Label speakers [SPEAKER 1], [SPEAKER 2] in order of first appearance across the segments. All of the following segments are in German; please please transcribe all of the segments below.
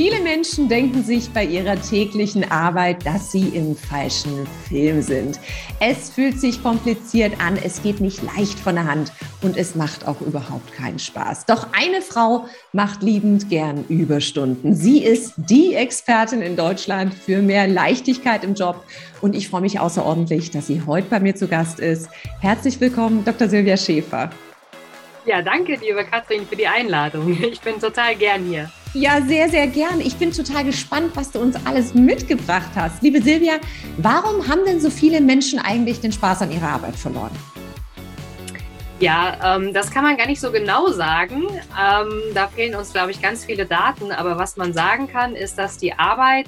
[SPEAKER 1] Viele Menschen denken sich bei ihrer täglichen Arbeit, dass sie im falschen Film sind. Es fühlt sich kompliziert an, es geht nicht leicht von der Hand und es macht auch überhaupt keinen Spaß. Doch eine Frau macht liebend gern Überstunden. Sie ist die Expertin in Deutschland für mehr Leichtigkeit im Job und ich freue mich außerordentlich, dass sie heute bei mir zu Gast ist. Herzlich willkommen, Dr. Silvia Schäfer.
[SPEAKER 2] Ja, danke, liebe Katrin, für die Einladung. Ich bin total gern hier.
[SPEAKER 1] Ja, sehr, sehr gern. Ich bin total gespannt, was du uns alles mitgebracht hast. Liebe Silvia, warum haben denn so viele Menschen eigentlich den Spaß an ihrer Arbeit verloren?
[SPEAKER 2] Ja, ähm, das kann man gar nicht so genau sagen. Ähm, da fehlen uns, glaube ich, ganz viele Daten. Aber was man sagen kann, ist, dass die Arbeit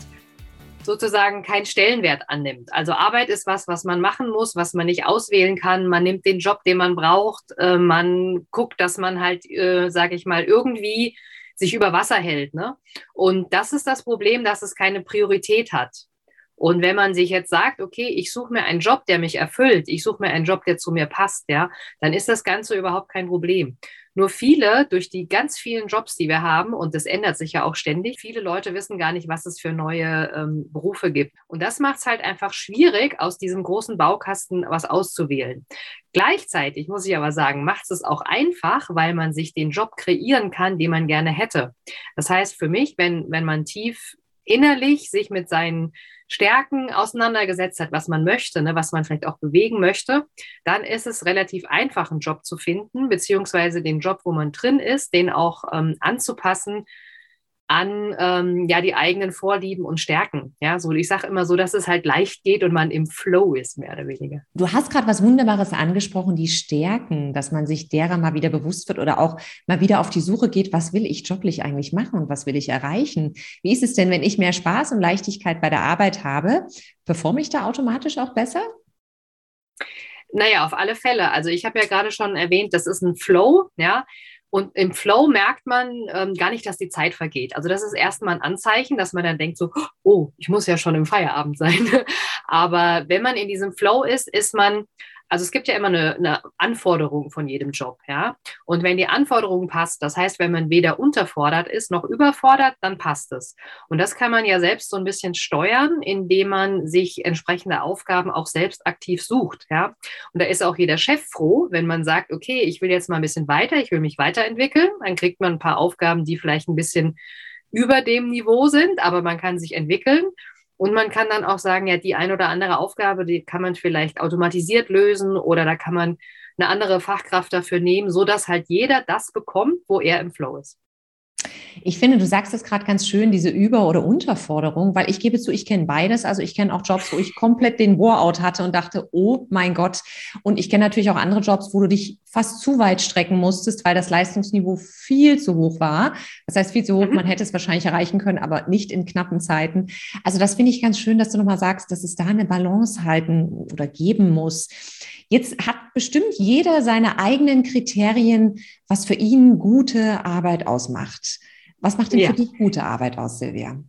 [SPEAKER 2] sozusagen keinen Stellenwert annimmt. Also Arbeit ist was, was man machen muss, was man nicht auswählen kann. Man nimmt den Job, den man braucht. Äh, man guckt, dass man halt, äh, sage ich mal, irgendwie sich über Wasser hält. Ne? Und das ist das Problem, dass es keine Priorität hat. Und wenn man sich jetzt sagt, okay, ich suche mir einen Job, der mich erfüllt, ich suche mir einen Job, der zu mir passt, ja, dann ist das Ganze überhaupt kein Problem. Nur viele, durch die ganz vielen Jobs, die wir haben, und das ändert sich ja auch ständig, viele Leute wissen gar nicht, was es für neue ähm, Berufe gibt. Und das macht es halt einfach schwierig, aus diesem großen Baukasten was auszuwählen. Gleichzeitig muss ich aber sagen, macht es auch einfach, weil man sich den Job kreieren kann, den man gerne hätte. Das heißt für mich, wenn, wenn man tief innerlich sich mit seinen Stärken auseinandergesetzt hat, was man möchte, ne, was man vielleicht auch bewegen möchte, dann ist es relativ einfach, einen Job zu finden, beziehungsweise den Job, wo man drin ist, den auch ähm, anzupassen an ähm, ja die eigenen Vorlieben und Stärken. Ja, so ich sage immer so, dass es halt leicht geht und man im Flow ist mehr oder weniger.
[SPEAKER 1] Du hast gerade was Wunderbares angesprochen, die Stärken, dass man sich derer mal wieder bewusst wird oder auch mal wieder auf die Suche geht, was will ich joblich eigentlich machen und was will ich erreichen? Wie ist es denn, wenn ich mehr Spaß und Leichtigkeit bei der Arbeit habe, performe ich da automatisch auch besser?
[SPEAKER 2] Naja, auf alle Fälle. Also ich habe ja gerade schon erwähnt, das ist ein Flow, ja. Und im Flow merkt man ähm, gar nicht, dass die Zeit vergeht. Also das ist erstmal ein Anzeichen, dass man dann denkt so, oh, ich muss ja schon im Feierabend sein. Aber wenn man in diesem Flow ist, ist man also es gibt ja immer eine, eine, Anforderung von jedem Job, ja. Und wenn die Anforderung passt, das heißt, wenn man weder unterfordert ist noch überfordert, dann passt es. Und das kann man ja selbst so ein bisschen steuern, indem man sich entsprechende Aufgaben auch selbst aktiv sucht, ja. Und da ist auch jeder Chef froh, wenn man sagt, okay, ich will jetzt mal ein bisschen weiter, ich will mich weiterentwickeln, dann kriegt man ein paar Aufgaben, die vielleicht ein bisschen über dem Niveau sind, aber man kann sich entwickeln. Und man kann dann auch sagen, ja, die ein oder andere Aufgabe, die kann man vielleicht automatisiert lösen oder da kann man eine andere Fachkraft dafür nehmen, sodass halt jeder das bekommt, wo er im Flow ist.
[SPEAKER 1] Ich finde, du sagst es gerade ganz schön, diese Über- oder Unterforderung, weil ich gebe zu, ich kenne beides. Also ich kenne auch Jobs, wo ich komplett den Bore-out hatte und dachte, oh mein Gott. Und ich kenne natürlich auch andere Jobs, wo du dich fast zu weit strecken musstest, weil das Leistungsniveau viel zu hoch war. Das heißt, viel zu hoch, mhm. man hätte es wahrscheinlich erreichen können, aber nicht in knappen Zeiten. Also das finde ich ganz schön, dass du nochmal sagst, dass es da eine Balance halten oder geben muss. Jetzt hat bestimmt jeder seine eigenen Kriterien, was für ihn gute Arbeit ausmacht. Was macht denn ja. für dich gute Arbeit aus, Silvia?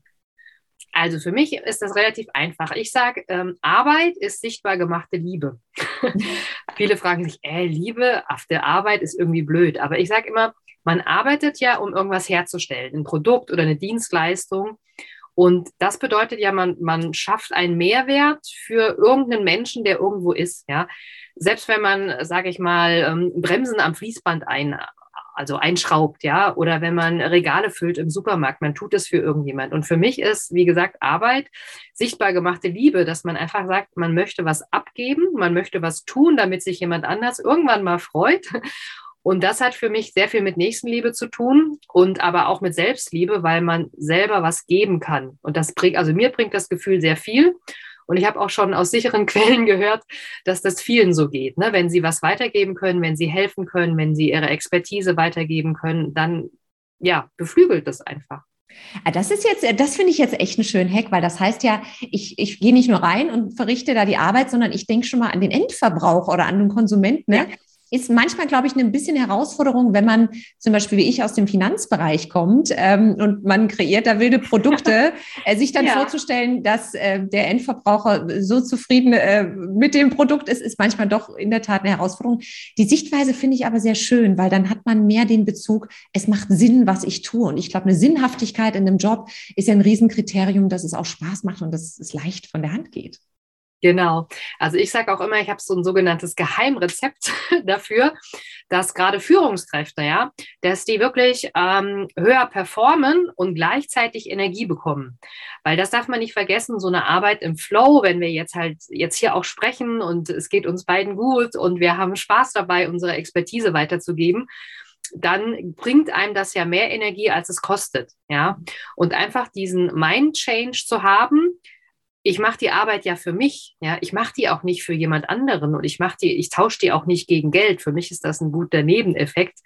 [SPEAKER 2] Also für mich ist das relativ einfach. Ich sage, ähm, Arbeit ist sichtbar gemachte Liebe. Viele fragen sich, äh, Liebe auf der Arbeit ist irgendwie blöd. Aber ich sage immer, man arbeitet ja, um irgendwas herzustellen, ein Produkt oder eine Dienstleistung. Und das bedeutet ja, man, man schafft einen Mehrwert für irgendeinen Menschen, der irgendwo ist. Ja? Selbst wenn man, sage ich mal, ähm, Bremsen am Fließband ein, also einschraubt, ja, oder wenn man Regale füllt im Supermarkt, man tut es für irgendjemand. Und für mich ist, wie gesagt, Arbeit sichtbar gemachte Liebe, dass man einfach sagt, man möchte was abgeben, man möchte was tun, damit sich jemand anders irgendwann mal freut. Und das hat für mich sehr viel mit Nächstenliebe zu tun und aber auch mit Selbstliebe, weil man selber was geben kann. Und das bringt, also mir bringt das Gefühl sehr viel. Und ich habe auch schon aus sicheren Quellen gehört, dass das vielen so geht. Ne? Wenn sie was weitergeben können, wenn sie helfen können, wenn sie ihre Expertise weitergeben können, dann ja, beflügelt das einfach.
[SPEAKER 1] Ah, das ist jetzt, das finde ich jetzt echt einen schönen Hack, weil das heißt ja, ich, ich gehe nicht nur rein und verrichte da die Arbeit, sondern ich denke schon mal an den Endverbraucher oder an den Konsumenten. Ne? Ja ist manchmal, glaube ich, eine bisschen Herausforderung, wenn man zum Beispiel wie ich aus dem Finanzbereich kommt ähm, und man kreiert da wilde Produkte, äh, sich dann ja. vorzustellen, dass äh, der Endverbraucher so zufrieden äh, mit dem Produkt ist, ist manchmal doch in der Tat eine Herausforderung. Die Sichtweise finde ich aber sehr schön, weil dann hat man mehr den Bezug, es macht Sinn, was ich tue. Und ich glaube, eine Sinnhaftigkeit in einem Job ist ja ein Riesenkriterium, dass es auch Spaß macht und dass es leicht von der Hand geht.
[SPEAKER 2] Genau. Also ich sage auch immer, ich habe so ein sogenanntes Geheimrezept dafür, dass gerade Führungskräfte, ja, dass die wirklich ähm, höher performen und gleichzeitig Energie bekommen. Weil das darf man nicht vergessen, so eine Arbeit im Flow, wenn wir jetzt halt jetzt hier auch sprechen und es geht uns beiden gut und wir haben Spaß dabei, unsere Expertise weiterzugeben, dann bringt einem das ja mehr Energie, als es kostet, ja. Und einfach diesen Mind Change zu haben, ich mache die Arbeit ja für mich, ja, ich mache die auch nicht für jemand anderen und ich mache die, ich tausche die auch nicht gegen Geld. Für mich ist das ein guter Nebeneffekt,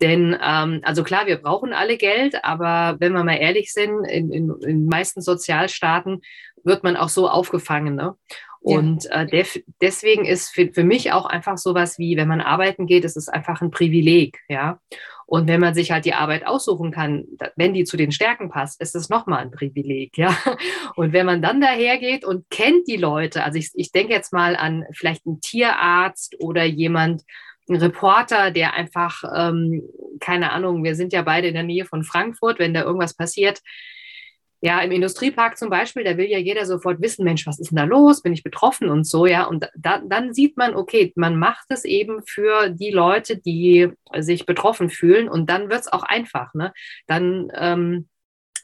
[SPEAKER 2] denn ähm, also klar, wir brauchen alle Geld, aber wenn wir mal ehrlich sind, in, in, in meisten Sozialstaaten wird man auch so aufgefangen, ne? Und äh, def deswegen ist für, für mich auch einfach sowas wie, wenn man arbeiten geht, ist es einfach ein Privileg, ja. Und wenn man sich halt die Arbeit aussuchen kann, wenn die zu den Stärken passt, ist das nochmal ein Privileg, ja. Und wenn man dann dahergeht und kennt die Leute, also ich, ich denke jetzt mal an vielleicht einen Tierarzt oder jemand, ein Reporter, der einfach, ähm, keine Ahnung, wir sind ja beide in der Nähe von Frankfurt, wenn da irgendwas passiert, ja, im Industriepark zum Beispiel, da will ja jeder sofort wissen, Mensch, was ist denn da los? Bin ich betroffen und so, ja. Und da, dann sieht man, okay, man macht es eben für die Leute, die sich betroffen fühlen und dann wird es auch einfach, ne? Dann, ähm,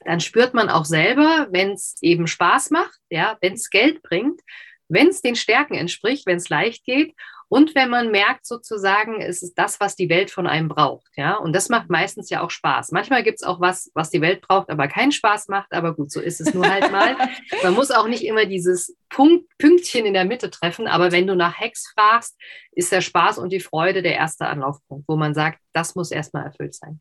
[SPEAKER 2] dann spürt man auch selber, wenn es eben Spaß macht, ja, wenn es Geld bringt, wenn es den Stärken entspricht, wenn es leicht geht und wenn man merkt sozusagen, es ist das, was die Welt von einem braucht. Ja, und das macht meistens ja auch Spaß. Manchmal gibt es auch was, was die Welt braucht, aber keinen Spaß macht. Aber gut, so ist es nur halt mal. man muss auch nicht immer dieses Punkt, Pünktchen in der Mitte treffen. Aber wenn du nach Hex fragst, ist der Spaß und die Freude der erste Anlaufpunkt, wo man sagt, das muss erstmal erfüllt sein.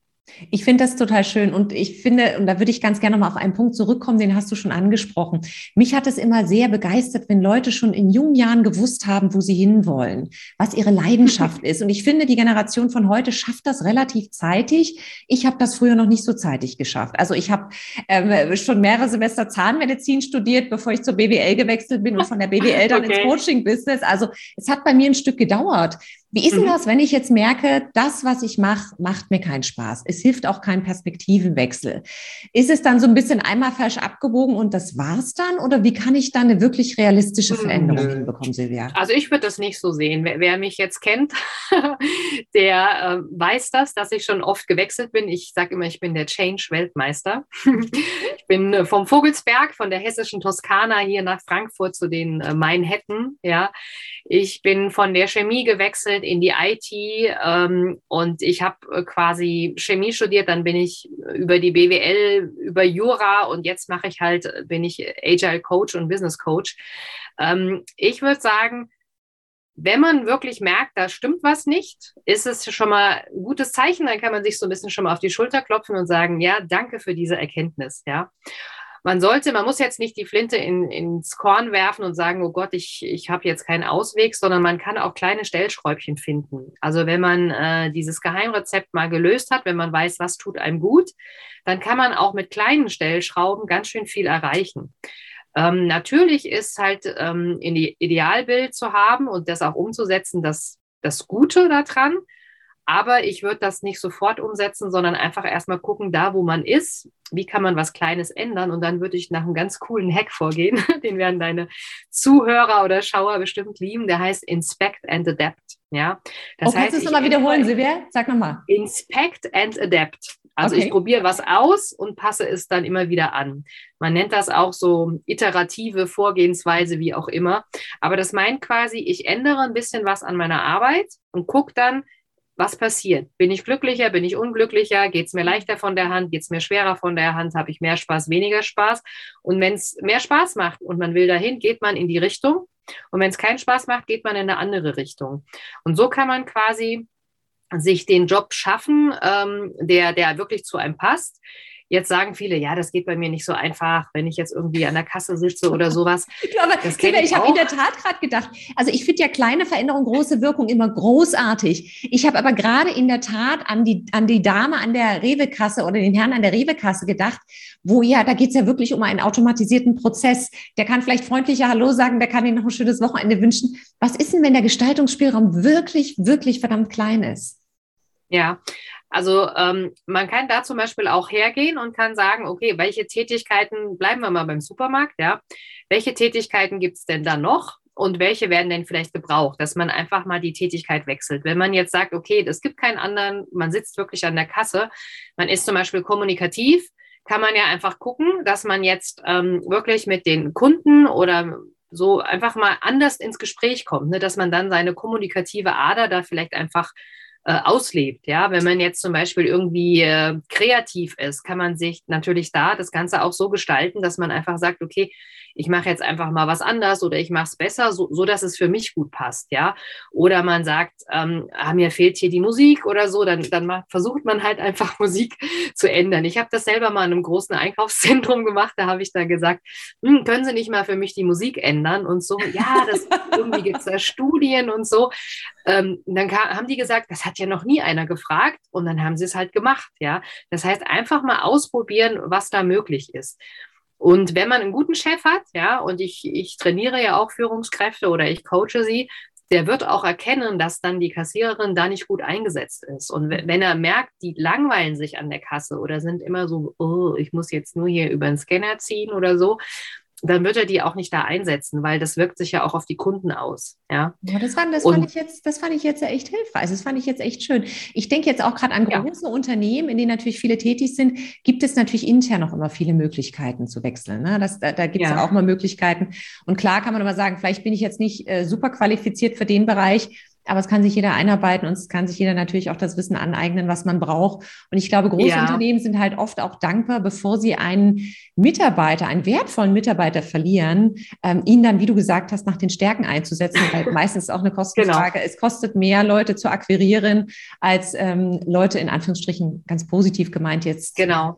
[SPEAKER 1] Ich finde das total schön und ich finde, und da würde ich ganz gerne mal auf einen Punkt zurückkommen, den hast du schon angesprochen. Mich hat es immer sehr begeistert, wenn Leute schon in jungen Jahren gewusst haben, wo sie hinwollen, was ihre Leidenschaft ist. Und ich finde, die Generation von heute schafft das relativ zeitig. Ich habe das früher noch nicht so zeitig geschafft. Also ich habe ähm, schon mehrere Semester Zahnmedizin studiert, bevor ich zur BWL gewechselt bin und von der BWL dann okay. ins Coaching-Business. Also es hat bei mir ein Stück gedauert. Wie ist denn mhm. das, wenn ich jetzt merke, das, was ich mache, macht mir keinen Spaß? Es hilft auch kein Perspektivenwechsel. Ist es dann so ein bisschen einmal falsch abgewogen und das war's dann? Oder wie kann ich dann eine wirklich realistische mhm. Veränderung mhm. hinbekommen, Silvia?
[SPEAKER 2] Also ich würde das nicht so sehen. Wer, wer mich jetzt kennt, der äh, weiß das, dass ich schon oft gewechselt bin. Ich sage immer, ich bin der Change-Weltmeister. ich bin äh, vom Vogelsberg, von der hessischen Toskana hier nach Frankfurt zu den äh, Mainhetten. Ja, ich bin von der Chemie gewechselt in die IT ähm, und ich habe äh, quasi Chemie studiert, dann bin ich über die BWL, über Jura und jetzt mache ich halt, bin ich Agile Coach und Business Coach. Ähm, ich würde sagen, wenn man wirklich merkt, da stimmt was nicht, ist es schon mal ein gutes Zeichen, dann kann man sich so ein bisschen schon mal auf die Schulter klopfen und sagen, ja, danke für diese Erkenntnis, ja man sollte, man muss jetzt nicht die Flinte in, ins Korn werfen und sagen, oh Gott, ich, ich habe jetzt keinen Ausweg, sondern man kann auch kleine Stellschräubchen finden. Also wenn man äh, dieses Geheimrezept mal gelöst hat, wenn man weiß, was tut einem gut, dann kann man auch mit kleinen Stellschrauben ganz schön viel erreichen. Ähm, natürlich ist halt ähm, in die Idealbild zu haben und das auch umzusetzen, das, das Gute daran. Aber ich würde das nicht sofort umsetzen, sondern einfach erstmal gucken, da wo man ist, wie kann man was Kleines ändern? Und dann würde ich nach einem ganz coolen Hack vorgehen. Den werden deine Zuhörer oder Schauer bestimmt lieben. Der heißt Inspect and Adapt. Ja,
[SPEAKER 1] das oh, heißt, kannst du es nochmal wiederholen, Silvia? Sag nochmal.
[SPEAKER 2] Inspect and Adapt. Also okay. ich probiere was aus und passe es dann immer wieder an. Man nennt das auch so iterative Vorgehensweise, wie auch immer. Aber das meint quasi, ich ändere ein bisschen was an meiner Arbeit und gucke dann, was passiert? Bin ich glücklicher? Bin ich unglücklicher? Geht es mir leichter von der Hand? Geht es mir schwerer von der Hand? Habe ich mehr Spaß, weniger Spaß? Und wenn es mehr Spaß macht und man will dahin, geht man in die Richtung. Und wenn es keinen Spaß macht, geht man in eine andere Richtung. Und so kann man quasi sich den Job schaffen, ähm, der, der wirklich zu einem passt. Jetzt sagen viele, ja, das geht bei mir nicht so einfach, wenn ich jetzt irgendwie an der Kasse sitze oder sowas.
[SPEAKER 1] aber das Silvia, ich, ich habe in der Tat gerade gedacht, also ich finde ja kleine Veränderungen, große Wirkung immer großartig. Ich habe aber gerade in der Tat an die, an die Dame an der Rewe-Kasse oder den Herrn an der Rewe-Kasse gedacht, wo ja, da geht es ja wirklich um einen automatisierten Prozess. Der kann vielleicht freundlicher Hallo sagen, der kann Ihnen noch ein schönes Wochenende wünschen. Was ist denn, wenn der Gestaltungsspielraum wirklich, wirklich verdammt klein ist?
[SPEAKER 2] Ja, also ähm, man kann da zum Beispiel auch hergehen und kann sagen, okay, welche Tätigkeiten, bleiben wir mal beim Supermarkt, ja, welche Tätigkeiten gibt es denn da noch? Und welche werden denn vielleicht gebraucht, dass man einfach mal die Tätigkeit wechselt. Wenn man jetzt sagt, okay, es gibt keinen anderen, man sitzt wirklich an der Kasse, man ist zum Beispiel kommunikativ, kann man ja einfach gucken, dass man jetzt ähm, wirklich mit den Kunden oder so einfach mal anders ins Gespräch kommt, ne? dass man dann seine kommunikative Ader da vielleicht einfach äh, auslebt. Ja, wenn man jetzt zum Beispiel irgendwie äh, kreativ ist, kann man sich natürlich da das Ganze auch so gestalten, dass man einfach sagt, okay, ich mache jetzt einfach mal was anders oder ich mache es besser, so, so dass es für mich gut passt, ja. Oder man sagt, ähm, ah, mir fehlt hier die Musik oder so, dann, dann versucht man halt einfach Musik zu ändern. Ich habe das selber mal in einem großen Einkaufszentrum gemacht, da habe ich dann gesagt, hm, können Sie nicht mal für mich die Musik ändern und so, ja, das irgendwie gibt es da Studien und so. Ähm, dann kam, haben die gesagt, das hat ja noch nie einer gefragt und dann haben sie es halt gemacht, ja. Das heißt, einfach mal ausprobieren, was da möglich ist. Und wenn man einen guten Chef hat, ja, und ich, ich trainiere ja auch Führungskräfte oder ich coache sie, der wird auch erkennen, dass dann die Kassiererin da nicht gut eingesetzt ist. Und wenn er merkt, die langweilen sich an der Kasse oder sind immer so, oh, ich muss jetzt nur hier über den Scanner ziehen oder so, dann wird er die auch nicht da einsetzen, weil das wirkt sich ja auch auf die Kunden aus. Ja,
[SPEAKER 1] ja das, fand, das, fand ich jetzt, das fand ich jetzt echt hilfreich. Das fand ich jetzt echt schön. Ich denke jetzt auch gerade an große ja. Unternehmen, in denen natürlich viele tätig sind, gibt es natürlich intern noch immer viele Möglichkeiten zu wechseln. Ne? Das, da da gibt es ja. auch mal Möglichkeiten. Und klar kann man aber sagen, vielleicht bin ich jetzt nicht äh, super qualifiziert für den Bereich, aber es kann sich jeder einarbeiten und es kann sich jeder natürlich auch das Wissen aneignen, was man braucht. Und ich glaube, große ja. Unternehmen sind halt oft auch dankbar, bevor sie einen Mitarbeiter, einen wertvollen Mitarbeiter verlieren, ähm, ihn dann, wie du gesagt hast, nach den Stärken einzusetzen, weil meistens auch eine Kostenfrage. Genau. Es kostet mehr, Leute zu akquirieren, als ähm, Leute in Anführungsstrichen ganz positiv gemeint jetzt.
[SPEAKER 2] Genau.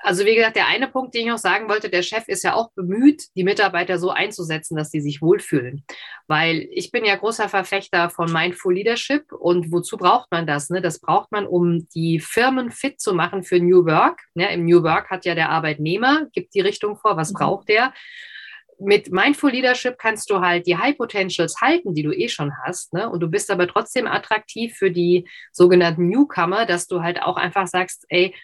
[SPEAKER 2] Also wie gesagt, der eine Punkt, den ich noch sagen wollte, der Chef ist ja auch bemüht, die Mitarbeiter so einzusetzen, dass sie sich wohlfühlen. Weil ich bin ja großer Verfechter von Mindful Leadership und wozu braucht man das? Ne? Das braucht man, um die Firmen fit zu machen für New Work. Ne? Im New Work hat ja der Arbeitnehmer, gibt die Richtung vor, was mhm. braucht der? mit Mindful Leadership kannst du halt die High Potentials halten, die du eh schon hast, ne? Und du bist aber trotzdem attraktiv für die sogenannten Newcomer, dass du halt auch einfach sagst, ey,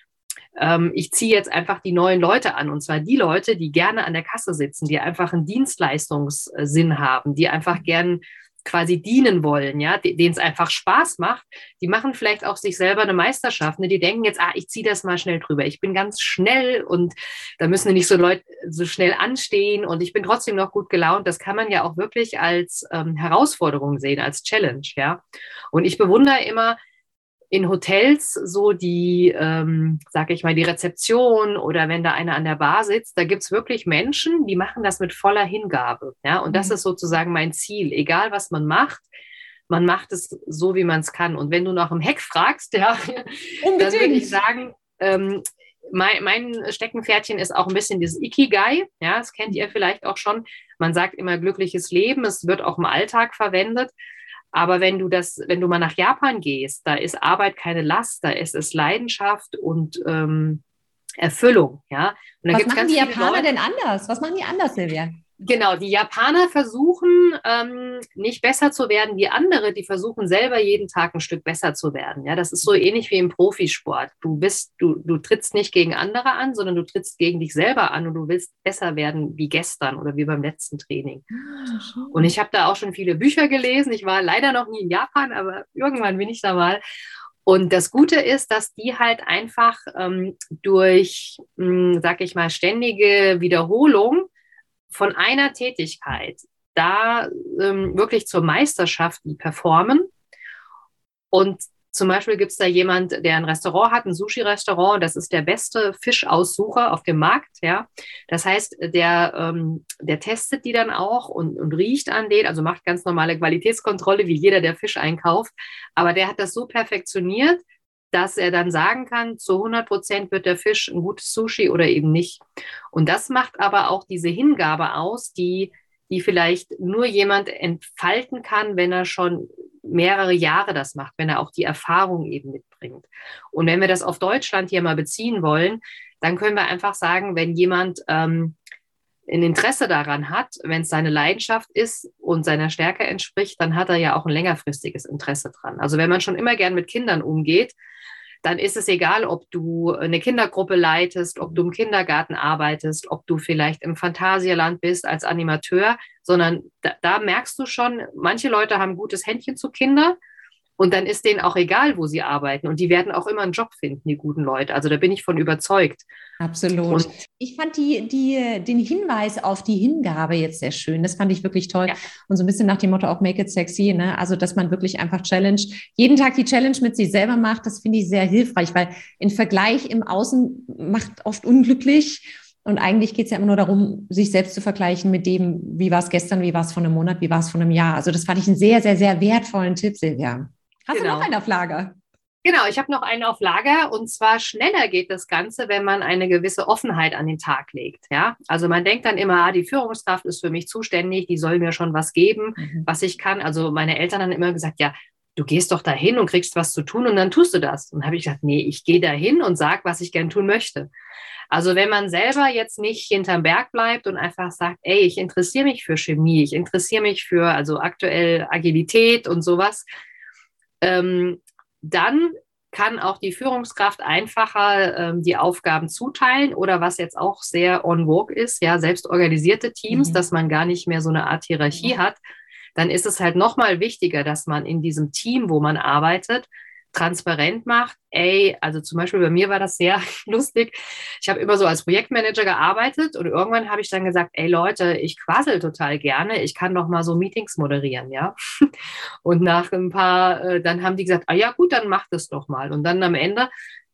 [SPEAKER 2] ähm, ich ziehe jetzt einfach die neuen Leute an. Und zwar die Leute, die gerne an der Kasse sitzen, die einfach einen Dienstleistungssinn haben, die einfach gern quasi dienen wollen, ja, denen es einfach Spaß macht. Die machen vielleicht auch sich selber eine Meisterschaft. Ne? Die denken jetzt, ah, ich ziehe das mal schnell drüber. Ich bin ganz schnell und da müssen nicht so Leute so schnell anstehen und ich bin trotzdem noch gut gelaunt. Das kann man ja auch wirklich als ähm, Herausforderung sehen, als Challenge, ja. Und ich bewundere immer, in Hotels so die, ähm, sag ich mal, die Rezeption oder wenn da einer an der Bar sitzt, da gibt es wirklich Menschen, die machen das mit voller Hingabe. Ja, und das mhm. ist sozusagen mein Ziel. Egal was man macht, man macht es so, wie man es kann. Und wenn du nach dem Heck fragst, ja, dann würde ich sagen, ähm, mein, mein, Steckenpferdchen ist auch ein bisschen dieses Ikigai. Ja, das kennt ihr vielleicht auch schon. Man sagt immer glückliches Leben. Es wird auch im Alltag verwendet. Aber wenn du das, wenn du mal nach Japan gehst, da ist Arbeit keine Last, da ist es Leidenschaft und ähm, Erfüllung, ja. Und
[SPEAKER 1] Was machen die Japaner Leute, denn anders? Was machen die anders, Silvia?
[SPEAKER 2] Genau, die Japaner versuchen ähm, nicht besser zu werden wie andere, die versuchen selber jeden Tag ein Stück besser zu werden. Ja, das ist so ähnlich wie im Profisport. Du bist, du, du trittst nicht gegen andere an, sondern du trittst gegen dich selber an und du willst besser werden wie gestern oder wie beim letzten Training. Ah, und ich habe da auch schon viele Bücher gelesen. Ich war leider noch nie in Japan, aber irgendwann bin ich da mal. Und das Gute ist, dass die halt einfach ähm, durch, mh, hm, sag ich mal, ständige Wiederholung von einer Tätigkeit da ähm, wirklich zur Meisterschaft performen. Und zum Beispiel gibt es da jemand, der ein Restaurant hat, ein Sushi-Restaurant, das ist der beste Fischaussucher auf dem Markt, ja. Das heißt, der, ähm, der testet die dann auch und, und riecht an denen, also macht ganz normale Qualitätskontrolle, wie jeder, der Fisch einkauft. Aber der hat das so perfektioniert, dass er dann sagen kann, zu 100 Prozent wird der Fisch ein gutes Sushi oder eben nicht. Und das macht aber auch diese Hingabe aus, die, die vielleicht nur jemand entfalten kann, wenn er schon mehrere Jahre das macht, wenn er auch die Erfahrung eben mitbringt. Und wenn wir das auf Deutschland hier mal beziehen wollen, dann können wir einfach sagen, wenn jemand ähm, ein Interesse daran hat, wenn es seine Leidenschaft ist und seiner Stärke entspricht, dann hat er ja auch ein längerfristiges Interesse dran. Also wenn man schon immer gern mit Kindern umgeht, dann ist es egal, ob du eine Kindergruppe leitest, ob du im Kindergarten arbeitest, ob du vielleicht im Phantasialand bist als Animateur, sondern da, da merkst du schon, manche Leute haben gutes Händchen zu Kindern und dann ist denen auch egal, wo sie arbeiten. Und die werden auch immer einen Job finden, die guten Leute. Also da bin ich von überzeugt.
[SPEAKER 1] Absolut. Und ich fand die, die, den Hinweis auf die Hingabe jetzt sehr schön. Das fand ich wirklich toll. Ja. Und so ein bisschen nach dem Motto auch Make it sexy. Ne? Also, dass man wirklich einfach Challenge, jeden Tag die Challenge mit sich selber macht, das finde ich sehr hilfreich, weil ein Vergleich im Außen macht oft unglücklich. Und eigentlich geht es ja immer nur darum, sich selbst zu vergleichen mit dem, wie war es gestern, wie war es vor einem Monat, wie war es vor einem Jahr. Also das fand ich einen sehr, sehr, sehr wertvollen Tipp, Silvia. Hast genau. du noch einen auf Lager?
[SPEAKER 2] Genau, ich habe noch einen auf Lager und zwar schneller geht das Ganze, wenn man eine gewisse Offenheit an den Tag legt. Ja, also man denkt dann immer, ah, die Führungskraft ist für mich zuständig, die soll mir schon was geben, mhm. was ich kann. Also meine Eltern haben immer gesagt, ja, du gehst doch dahin und kriegst was zu tun und dann tust du das. Und habe ich gesagt, nee, ich gehe dahin und sag, was ich gern tun möchte. Also wenn man selber jetzt nicht hinterm Berg bleibt und einfach sagt, ey, ich interessiere mich für Chemie, ich interessiere mich für also aktuell Agilität und sowas, ähm, dann kann auch die Führungskraft einfacher ähm, die Aufgaben zuteilen oder was jetzt auch sehr on vogue ist, ja, selbst organisierte Teams, mhm. dass man gar nicht mehr so eine Art Hierarchie mhm. hat, dann ist es halt nochmal wichtiger, dass man in diesem Team, wo man arbeitet, transparent macht, ey, also zum Beispiel bei mir war das sehr lustig. Ich habe immer so als Projektmanager gearbeitet und irgendwann habe ich dann gesagt, ey Leute, ich quassel total gerne, ich kann doch mal so Meetings moderieren, ja. Und nach ein paar, äh, dann haben die gesagt, ah ja gut, dann mach das doch mal. Und dann am Ende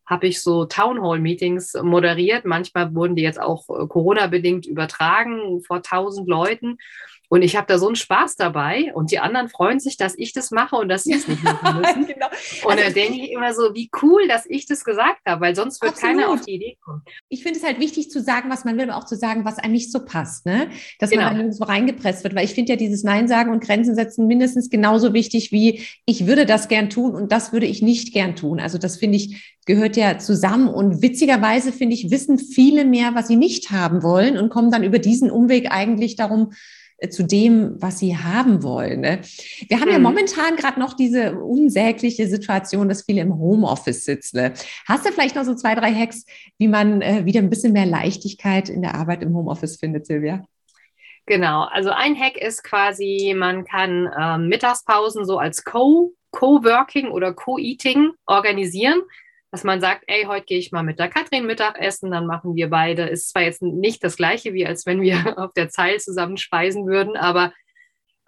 [SPEAKER 2] habe ich so Townhall-Meetings moderiert. Manchmal wurden die jetzt auch äh, Corona-bedingt übertragen vor tausend Leuten. Und ich habe da so einen Spaß dabei und die anderen freuen sich, dass ich das mache und dass sie es nicht machen müssen. genau. Und also, da denke ich immer so, wie cool, dass ich das gesagt habe, weil sonst wird absolut. keiner auf die Idee kommen.
[SPEAKER 1] Ich finde es halt wichtig zu sagen, was man will, aber auch zu sagen, was einem nicht so passt, ne? Dass genau. man dann so reingepresst wird, weil ich finde ja dieses Nein sagen und Grenzen setzen mindestens genauso wichtig wie ich würde das gern tun und das würde ich nicht gern tun. Also das finde ich gehört ja zusammen und witzigerweise finde ich wissen viele mehr, was sie nicht haben wollen und kommen dann über diesen Umweg eigentlich darum zu dem, was sie haben wollen. Ne? Wir haben mhm. ja momentan gerade noch diese unsägliche Situation, dass viele im Homeoffice sitzen. Ne? Hast du vielleicht noch so zwei, drei Hacks, wie man äh, wieder ein bisschen mehr Leichtigkeit in der Arbeit im Homeoffice findet, Silvia?
[SPEAKER 2] Genau, also ein Hack ist quasi, man kann äh, Mittagspausen so als Co- Co-Working oder Co-Eating organisieren dass man sagt, ey, heute gehe ich mal mit der Katrin Mittagessen, dann machen wir beide. Ist zwar jetzt nicht das gleiche, wie als wenn wir auf der Zeil zusammen speisen würden, aber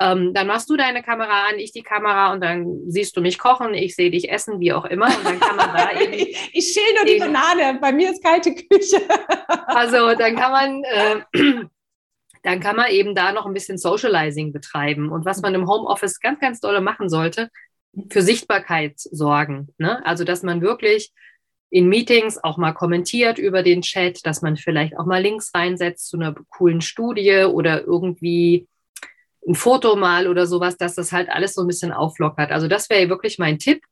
[SPEAKER 2] ähm, dann machst du deine Kamera an, ich die Kamera und dann siehst du mich kochen, ich sehe dich essen, wie auch immer. Und dann kann man da eben.
[SPEAKER 1] ich, ich schäle nur die Banane, bei mir ist kalte Küche.
[SPEAKER 2] also dann kann man. Äh, dann kann man eben da noch ein bisschen Socializing betreiben. Und was man im Homeoffice ganz, ganz dolle machen sollte, für Sichtbarkeit sorgen. Ne? Also, dass man wirklich in Meetings auch mal kommentiert über den Chat, dass man vielleicht auch mal Links reinsetzt zu einer coolen Studie oder irgendwie ein Foto mal oder sowas, dass das halt alles so ein bisschen auflockert. Also das wäre wirklich mein Tipp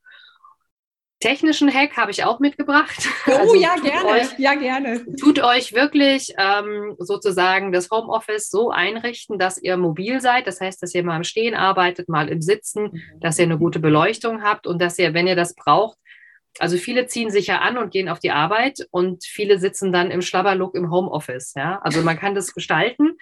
[SPEAKER 2] technischen Hack habe ich auch mitgebracht.
[SPEAKER 1] Oh also ja, gerne. Euch, ja, gerne.
[SPEAKER 2] Tut euch wirklich ähm, sozusagen das Homeoffice so einrichten, dass ihr mobil seid. Das heißt, dass ihr mal im Stehen arbeitet, mal im Sitzen, mhm. dass ihr eine gute Beleuchtung habt und dass ihr, wenn ihr das braucht, also viele ziehen sich ja an und gehen auf die Arbeit und viele sitzen dann im Schlabberlook im Homeoffice. Ja? Also man kann das gestalten.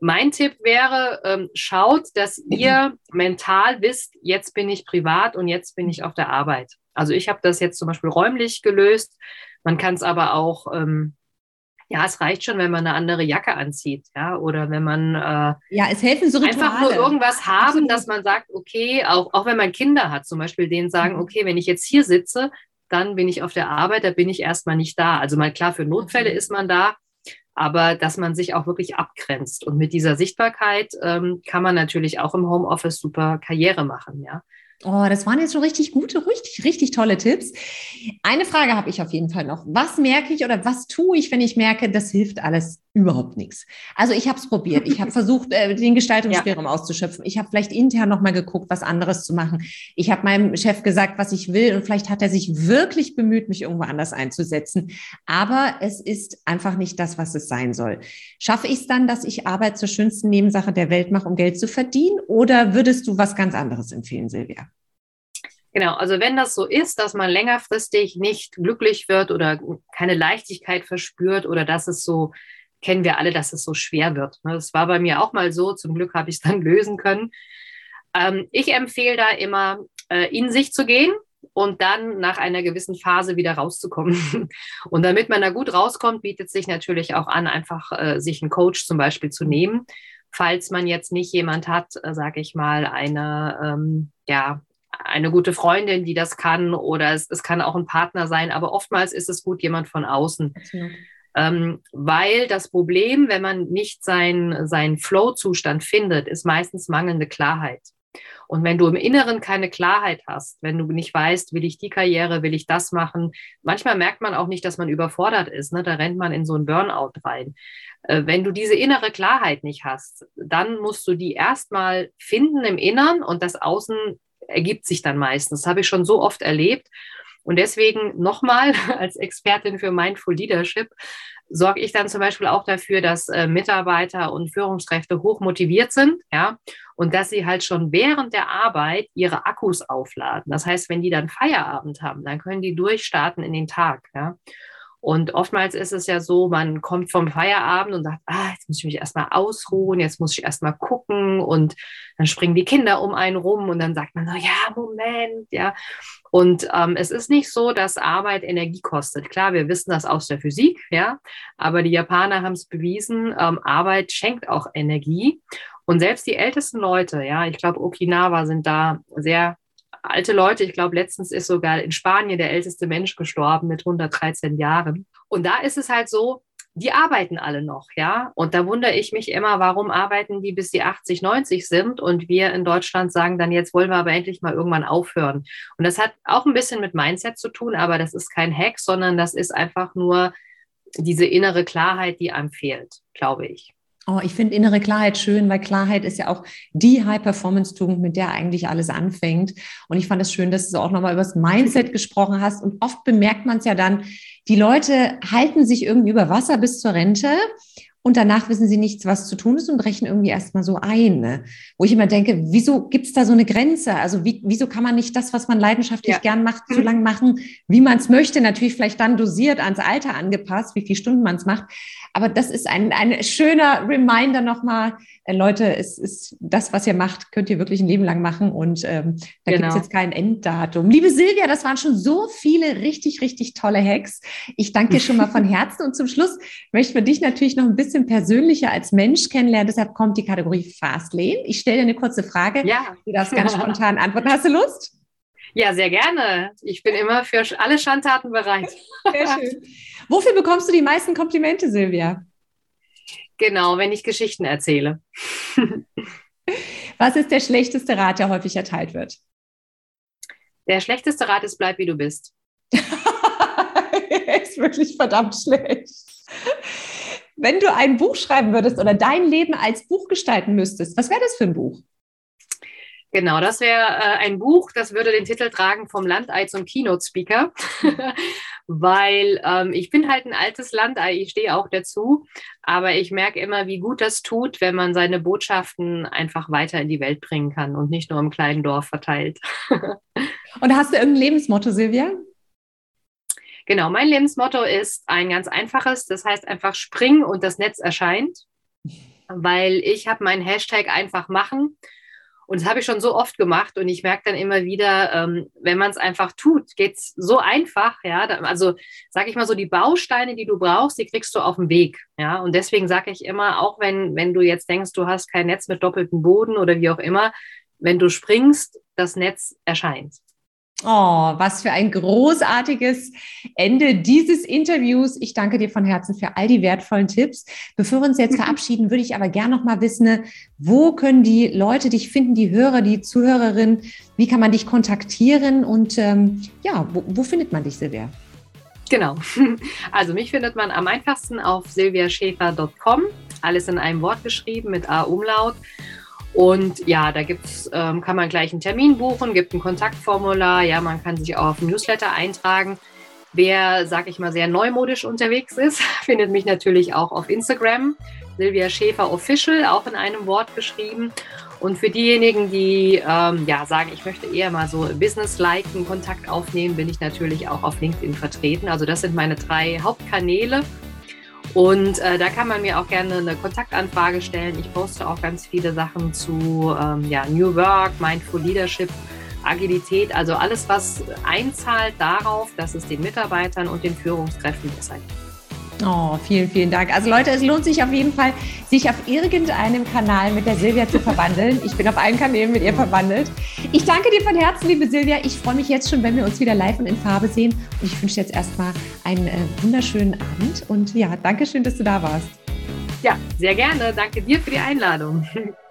[SPEAKER 2] Mein Tipp wäre, ähm, schaut, dass ihr mental wisst, jetzt bin ich privat und jetzt bin ich auf der Arbeit. Also ich habe das jetzt zum Beispiel räumlich gelöst. Man kann es aber auch, ähm, ja, es reicht schon, wenn man eine andere Jacke anzieht, ja, oder wenn man äh,
[SPEAKER 1] ja, es helfen so
[SPEAKER 2] Rituale. einfach nur irgendwas haben, Absolut. dass man sagt, okay, auch, auch wenn man Kinder hat, zum Beispiel denen sagen, mhm. okay, wenn ich jetzt hier sitze, dann bin ich auf der Arbeit, da bin ich erstmal nicht da. Also mal klar, für Notfälle ist man da, aber dass man sich auch wirklich abgrenzt. Und mit dieser Sichtbarkeit ähm, kann man natürlich auch im Homeoffice super Karriere machen, ja.
[SPEAKER 1] Oh, das waren jetzt schon richtig gute, richtig, richtig tolle Tipps. Eine Frage habe ich auf jeden Fall noch. Was merke ich oder was tue ich, wenn ich merke, das hilft alles überhaupt nichts? Also ich habe es probiert. Ich habe versucht, äh, den Gestaltungsspielraum ja. auszuschöpfen. Ich habe vielleicht intern nochmal geguckt, was anderes zu machen. Ich habe meinem Chef gesagt, was ich will und vielleicht hat er sich wirklich bemüht, mich irgendwo anders einzusetzen. Aber es ist einfach nicht das, was es sein soll. Schaffe ich es dann, dass ich Arbeit zur schönsten Nebensache der Welt mache, um Geld zu verdienen? Oder würdest du was ganz anderes empfehlen, Silvia?
[SPEAKER 2] Genau, also wenn das so ist, dass man längerfristig nicht glücklich wird oder keine Leichtigkeit verspürt oder dass es so, kennen wir alle, dass es so schwer wird. Ne? Das war bei mir auch mal so, zum Glück habe ich es dann lösen können. Ähm, ich empfehle da immer, äh, in sich zu gehen und dann nach einer gewissen Phase wieder rauszukommen. Und damit man da gut rauskommt, bietet sich natürlich auch an, einfach äh, sich einen Coach zum Beispiel zu nehmen, falls man jetzt nicht jemand hat, äh, sage ich mal, eine ähm, ja, eine gute Freundin, die das kann, oder es, es kann auch ein Partner sein, aber oftmals ist es gut, jemand von außen. Ähm, weil das Problem, wenn man nicht seinen sein Flow-Zustand findet, ist meistens mangelnde Klarheit. Und wenn du im Inneren keine Klarheit hast, wenn du nicht weißt, will ich die Karriere, will ich das machen, manchmal merkt man auch nicht, dass man überfordert ist. Ne? Da rennt man in so ein Burnout rein. Äh, wenn du diese innere Klarheit nicht hast, dann musst du die erstmal finden im Innern und das Außen ergibt sich dann meistens. Das habe ich schon so oft erlebt. Und deswegen nochmal als Expertin für Mindful Leadership sorge ich dann zum Beispiel auch dafür, dass äh, Mitarbeiter und Führungskräfte hoch motiviert sind, ja, und dass sie halt schon während der Arbeit ihre Akkus aufladen. Das heißt, wenn die dann Feierabend haben, dann können die durchstarten in den Tag, ja. Und oftmals ist es ja so, man kommt vom Feierabend und sagt, ah, jetzt muss ich mich erstmal ausruhen, jetzt muss ich erstmal gucken und dann springen die Kinder um einen rum und dann sagt man so, ja, Moment, ja. Und ähm, es ist nicht so, dass Arbeit Energie kostet. Klar, wir wissen das aus der Physik, ja, aber die Japaner haben es bewiesen, ähm, Arbeit schenkt auch Energie. Und selbst die ältesten Leute, ja, ich glaube, Okinawa sind da sehr alte Leute. Ich glaube, letztens ist sogar in Spanien der älteste Mensch gestorben mit 113 Jahren. Und da ist es halt so, die arbeiten alle noch, ja. Und da wundere ich mich immer, warum arbeiten die bis die 80, 90 sind und wir in Deutschland sagen dann, jetzt wollen wir aber endlich mal irgendwann aufhören. Und das hat auch ein bisschen mit Mindset zu tun, aber das ist kein Hack, sondern das ist einfach nur diese innere Klarheit, die einem fehlt, glaube ich.
[SPEAKER 1] Oh, ich finde innere Klarheit schön, weil Klarheit ist ja auch die High-Performance-Tugend, mit der eigentlich alles anfängt. Und ich fand es schön, dass du auch nochmal über das Mindset gesprochen hast. Und oft bemerkt man es ja dann, die Leute halten sich irgendwie über Wasser bis zur Rente und danach wissen sie nichts, was zu tun ist und brechen irgendwie erstmal so ein. Ne? Wo ich immer denke, wieso gibt es da so eine Grenze? Also wie, wieso kann man nicht das, was man leidenschaftlich ja. gern macht, so lange machen, wie man es möchte? Natürlich vielleicht dann dosiert, ans Alter angepasst, wie viele Stunden man es macht. Aber das ist ein, ein schöner Reminder nochmal, äh, Leute, es ist das, was ihr macht, könnt ihr wirklich ein Leben lang machen und ähm, da genau. gibt es jetzt kein Enddatum. Liebe Silvia, das waren schon so viele richtig, richtig tolle Hacks. Ich danke dir schon mal von Herzen und zum Schluss möchten wir dich natürlich noch ein bisschen persönlicher als Mensch kennenlernen. Deshalb kommt die Kategorie Fastlane. Ich stelle dir eine kurze Frage.
[SPEAKER 2] Ja.
[SPEAKER 1] Du darfst ganz spontan antworten. Hast du Lust?
[SPEAKER 2] Ja, sehr gerne. Ich bin immer für alle Schandtaten bereit. Sehr schön.
[SPEAKER 1] Wofür bekommst du die meisten Komplimente, Silvia?
[SPEAKER 2] Genau, wenn ich Geschichten erzähle.
[SPEAKER 1] Was ist der schlechteste Rat, der häufig erteilt wird?
[SPEAKER 2] Der schlechteste Rat ist, bleib wie du bist.
[SPEAKER 1] ist wirklich verdammt schlecht. Wenn du ein Buch schreiben würdest oder dein Leben als Buch gestalten müsstest, was wäre das für ein Buch?
[SPEAKER 2] Genau, das wäre äh, ein Buch, das würde den Titel tragen vom Landei zum Keynote-Speaker, weil ähm, ich bin halt ein altes Landei, ich stehe auch dazu, aber ich merke immer, wie gut das tut, wenn man seine Botschaften einfach weiter in die Welt bringen kann und nicht nur im kleinen Dorf verteilt.
[SPEAKER 1] und hast du irgendein Lebensmotto, Silvia?
[SPEAKER 2] Genau, mein Lebensmotto ist ein ganz einfaches, das heißt einfach springen und das Netz erscheint, weil ich habe meinen Hashtag einfach machen und das habe ich schon so oft gemacht und ich merke dann immer wieder, ähm, wenn man es einfach tut, geht es so einfach. Ja, also sage ich mal so, die Bausteine, die du brauchst, die kriegst du auf dem Weg. Ja, und deswegen sage ich immer, auch wenn, wenn du jetzt denkst, du hast kein Netz mit doppeltem Boden oder wie auch immer, wenn du springst, das Netz erscheint.
[SPEAKER 1] Oh, was für ein großartiges Ende dieses Interviews. Ich danke dir von Herzen für all die wertvollen Tipps. Bevor wir uns jetzt verabschieden, würde ich aber gerne noch mal wissen, wo können die Leute dich finden, die Hörer, die Zuhörerinnen? Wie kann man dich kontaktieren und ähm, ja, wo, wo findet man dich, Silvia?
[SPEAKER 2] Genau. Also mich findet man am einfachsten auf silviaschäfer.com. Alles in einem Wort geschrieben mit A-Umlaut. Und ja, da gibt's, ähm, kann man gleich einen Termin buchen, gibt ein Kontaktformular, ja, man kann sich auch auf ein Newsletter eintragen. Wer, sag ich mal, sehr neumodisch unterwegs ist, findet mich natürlich auch auf Instagram, Silvia Schäfer Official, auch in einem Wort geschrieben. Und für diejenigen, die ähm, ja, sagen, ich möchte eher mal so Business-like Kontakt aufnehmen, bin ich natürlich auch auf LinkedIn vertreten. Also das sind meine drei Hauptkanäle. Und äh, da kann man mir auch gerne eine Kontaktanfrage stellen. Ich poste auch ganz viele Sachen zu ähm, ja, New Work, Mindful Leadership, Agilität, also alles, was einzahlt darauf, dass es den Mitarbeitern und den Führungskräften besser geht.
[SPEAKER 1] Oh, vielen, vielen Dank. Also Leute, es lohnt sich auf jeden Fall, sich auf irgendeinem Kanal mit der Silvia zu verwandeln. Ich bin auf allen Kanälen mit ihr verwandelt. Ich danke dir von Herzen, liebe Silvia. Ich freue mich jetzt schon, wenn wir uns wieder live und in Farbe sehen. Und ich wünsche jetzt erstmal einen äh, wunderschönen Abend. Und ja, danke schön, dass du da warst.
[SPEAKER 2] Ja, sehr gerne. Danke dir für die Einladung.